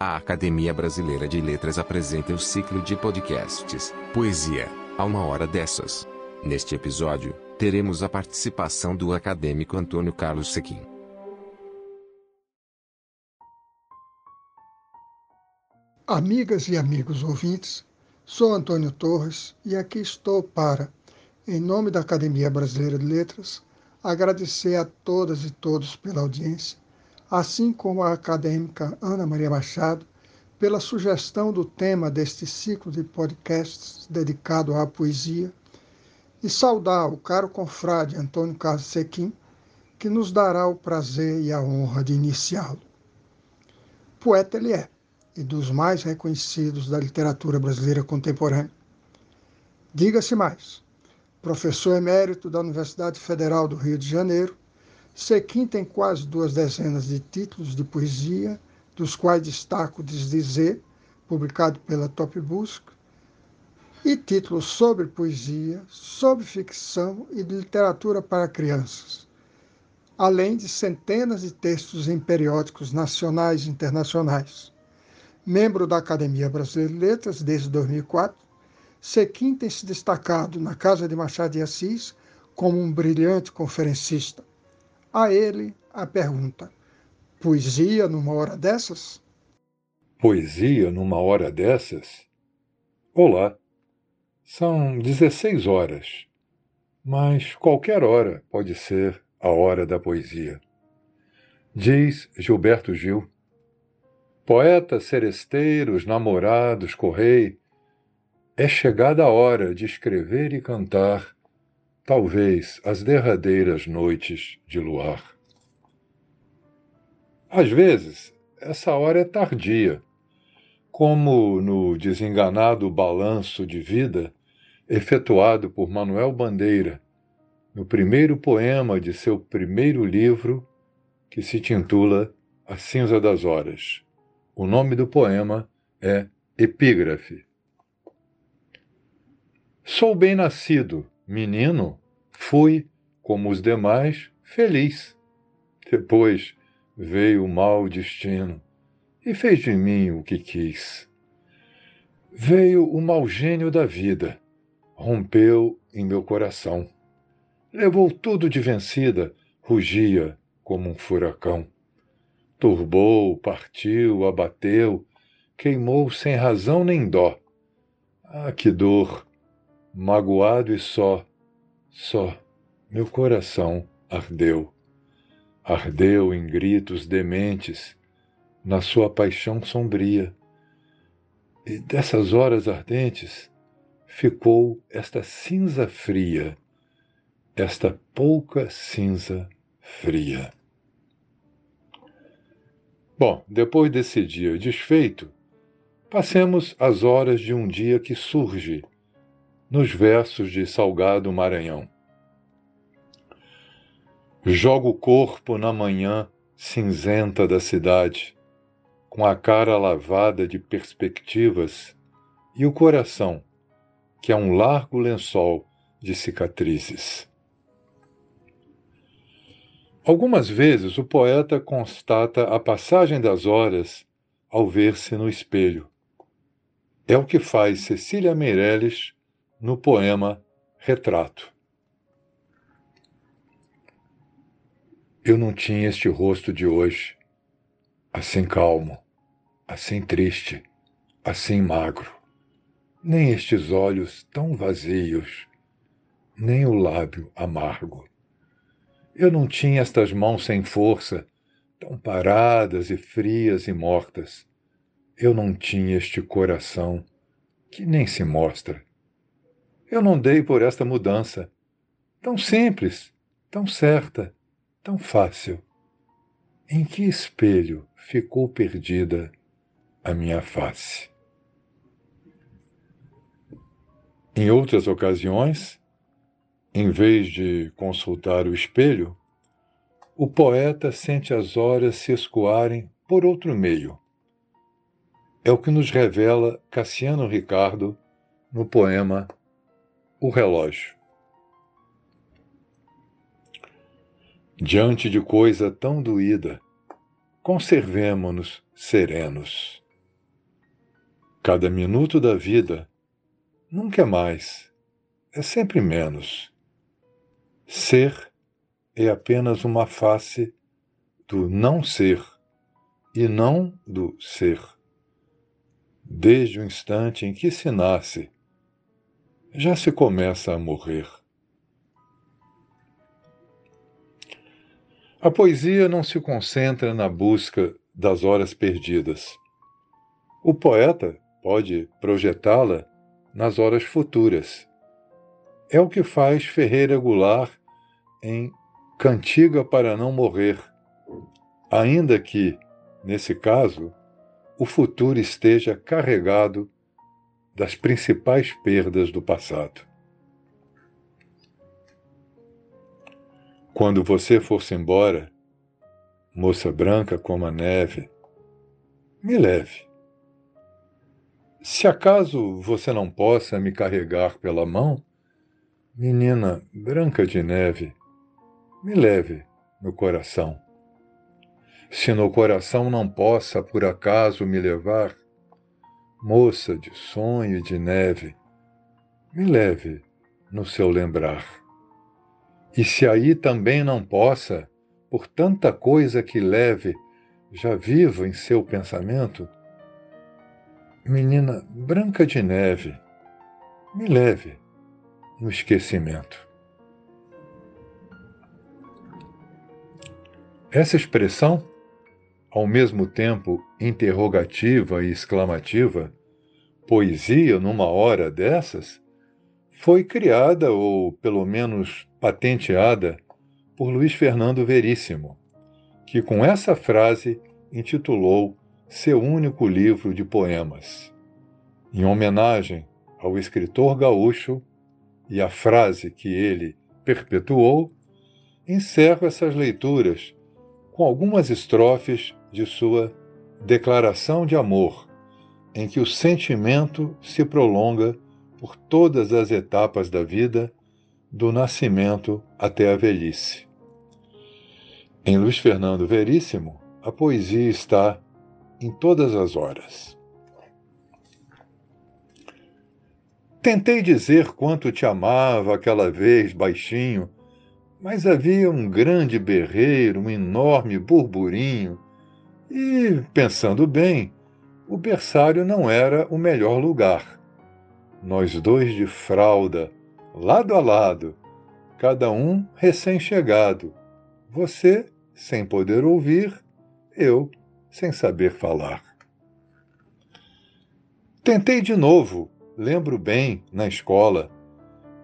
A Academia Brasileira de Letras apresenta o ciclo de podcasts Poesia, a uma hora dessas. Neste episódio, teremos a participação do acadêmico Antônio Carlos Sequim. Amigas e amigos ouvintes, sou Antônio Torres e aqui estou para, em nome da Academia Brasileira de Letras, agradecer a todas e todos pela audiência assim como a acadêmica Ana Maria Machado, pela sugestão do tema deste ciclo de podcasts dedicado à poesia, e saudar o caro confrade Antônio Carlos Sequim, que nos dará o prazer e a honra de iniciá-lo. Poeta ele é, e dos mais reconhecidos da literatura brasileira contemporânea. Diga-se mais, professor emérito da Universidade Federal do Rio de Janeiro, Sequim tem quase duas dezenas de títulos de poesia, dos quais destaco Desdizer, publicado pela Top Busc, e títulos sobre poesia, sobre ficção e de literatura para crianças, além de centenas de textos em periódicos nacionais e internacionais. Membro da Academia Brasileira de Letras desde 2004, Sequim tem se destacado na Casa de Machado de Assis como um brilhante conferencista a ele a pergunta: Poesia numa hora dessas? Poesia numa hora dessas? Olá, são 16 horas, mas qualquer hora pode ser a hora da poesia. Diz Gilberto Gil. Poetas seresteiros, namorados, correi, é chegada a hora de escrever e cantar talvez as derradeiras noites de luar. Às vezes, essa hora é tardia, como no desenganado balanço de vida efetuado por Manuel Bandeira, no primeiro poema de seu primeiro livro, que se titula A Cinza das Horas. O nome do poema é Epígrafe. Sou bem nascido, menino, fui, como os demais, feliz. Depois veio o mau destino e fez de mim o que quis. Veio o mau gênio da vida, rompeu em meu coração. Levou tudo de vencida, rugia como um furacão. Turbou, partiu, abateu, queimou sem razão nem dó. Ah, que dor! Magoado e só, só meu coração ardeu. Ardeu em gritos dementes, na sua paixão sombria. E dessas horas ardentes ficou esta cinza fria, esta pouca cinza fria. Bom, depois desse dia desfeito, passemos as horas de um dia que surge nos versos de Salgado Maranhão. Joga o corpo na manhã cinzenta da cidade, com a cara lavada de perspectivas e o coração, que é um largo lençol de cicatrizes. Algumas vezes o poeta constata a passagem das horas ao ver-se no espelho. É o que faz Cecília Meirelles no poema Retrato. Eu não tinha este rosto de hoje, assim calmo, assim triste, assim magro, nem estes olhos tão vazios, nem o lábio amargo. Eu não tinha estas mãos sem força, tão paradas e frias e mortas. Eu não tinha este coração que nem se mostra eu não dei por esta mudança. Tão simples, tão certa, tão fácil. Em que espelho ficou perdida a minha face? Em outras ocasiões, em vez de consultar o espelho, o poeta sente as horas se escoarem por outro meio. É o que nos revela Cassiano Ricardo no poema o relógio. Diante de coisa tão doída, conservemo-nos serenos. Cada minuto da vida nunca é mais, é sempre menos. Ser é apenas uma face do não ser e não do ser. Desde o instante em que se nasce, já se começa a morrer. A poesia não se concentra na busca das horas perdidas. O poeta pode projetá-la nas horas futuras. É o que faz Ferreira Goulart em Cantiga para não morrer, ainda que, nesse caso, o futuro esteja carregado das principais perdas do passado. Quando você for-se embora, moça branca como a neve, me leve. Se acaso você não possa me carregar pela mão, menina branca de neve, me leve no coração. Se no coração não possa por acaso me levar, moça de sonho e de neve, me leve no seu lembrar. E se aí também não possa, por tanta coisa que leve, já vivo em seu pensamento, menina branca de neve, me leve no esquecimento. Essa expressão, ao mesmo tempo interrogativa e exclamativa, poesia numa hora dessas, foi criada, ou pelo menos patenteada, por Luiz Fernando Veríssimo, que com essa frase intitulou seu único livro de poemas. Em homenagem ao escritor gaúcho e à frase que ele perpetuou, encerro essas leituras com algumas estrofes de sua Declaração de Amor, em que o sentimento se prolonga por todas as etapas da vida, do nascimento até a velhice. Em Luiz Fernando Veríssimo, a poesia está em todas as horas. Tentei dizer quanto te amava aquela vez baixinho, mas havia um grande berreiro, um enorme burburinho, e, pensando bem, o berçário não era o melhor lugar. Nós dois de fralda, lado a lado, cada um recém-chegado, você sem poder ouvir, eu sem saber falar. Tentei de novo, lembro bem, na escola,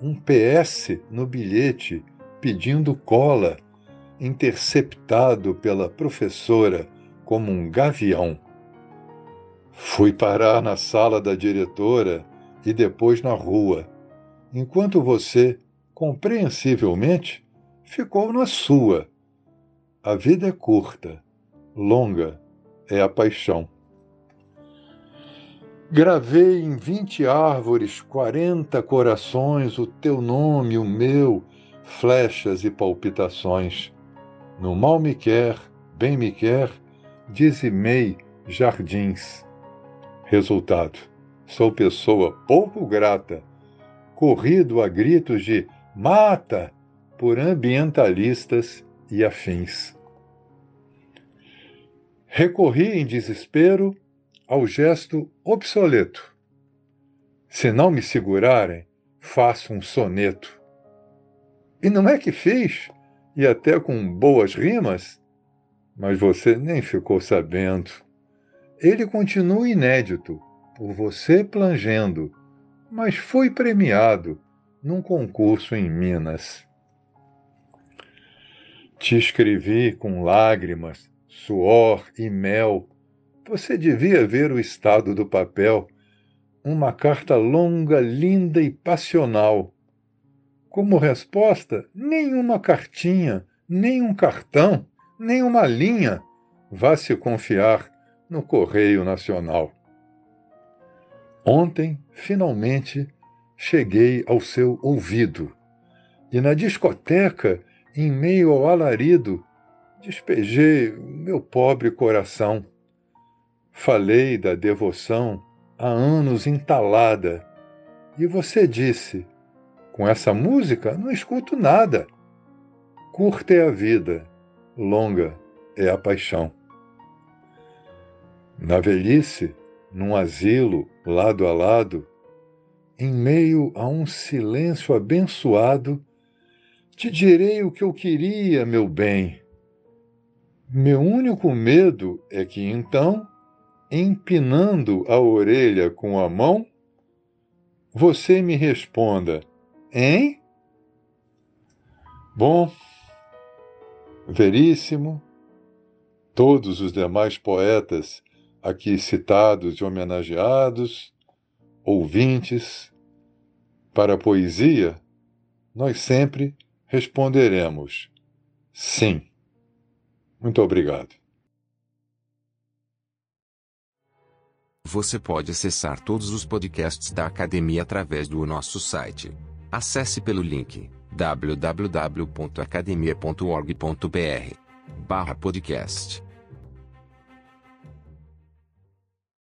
um PS no bilhete pedindo cola, interceptado pela professora como um gavião. Fui parar na sala da diretora e depois na rua, enquanto você, compreensivelmente, ficou na sua, a vida é curta, longa é a paixão. Gravei em vinte árvores, quarenta corações, o teu nome, o meu, flechas e palpitações. No mal me quer, bem me quer, dizimei jardins. Resultado: sou pessoa pouco grata, corrido a gritos de mata por ambientalistas e afins. Recorri em desespero ao gesto obsoleto. Se não me segurarem, faço um soneto. E não é que fiz, e até com boas rimas, mas você nem ficou sabendo. Ele continua inédito, por você plangendo, mas foi premiado num concurso em Minas. Te escrevi com lágrimas, suor e mel. Você devia ver o estado do papel. Uma carta longa, linda e passional. Como resposta, nenhuma cartinha, nem um cartão, nem uma linha. Vá se confiar no Correio Nacional. Ontem, finalmente, cheguei ao seu ouvido. E na discoteca em meio ao alarido, despejei meu pobre coração. Falei da devoção há anos entalada. E você disse: com essa música não escuto nada. Curta é a vida, longa é a paixão. Na velhice, num asilo, lado a lado, em meio a um silêncio abençoado, te direi o que eu queria, meu bem. Meu único medo é que então, empinando a orelha com a mão, você me responda: Hein? Bom, Veríssimo, todos os demais poetas aqui citados e homenageados, ouvintes, para a poesia, nós sempre responderemos sim. Muito obrigado. Você pode acessar todos os podcasts da academia através do nosso site. Acesse pelo link www.academia.org.br/podcast.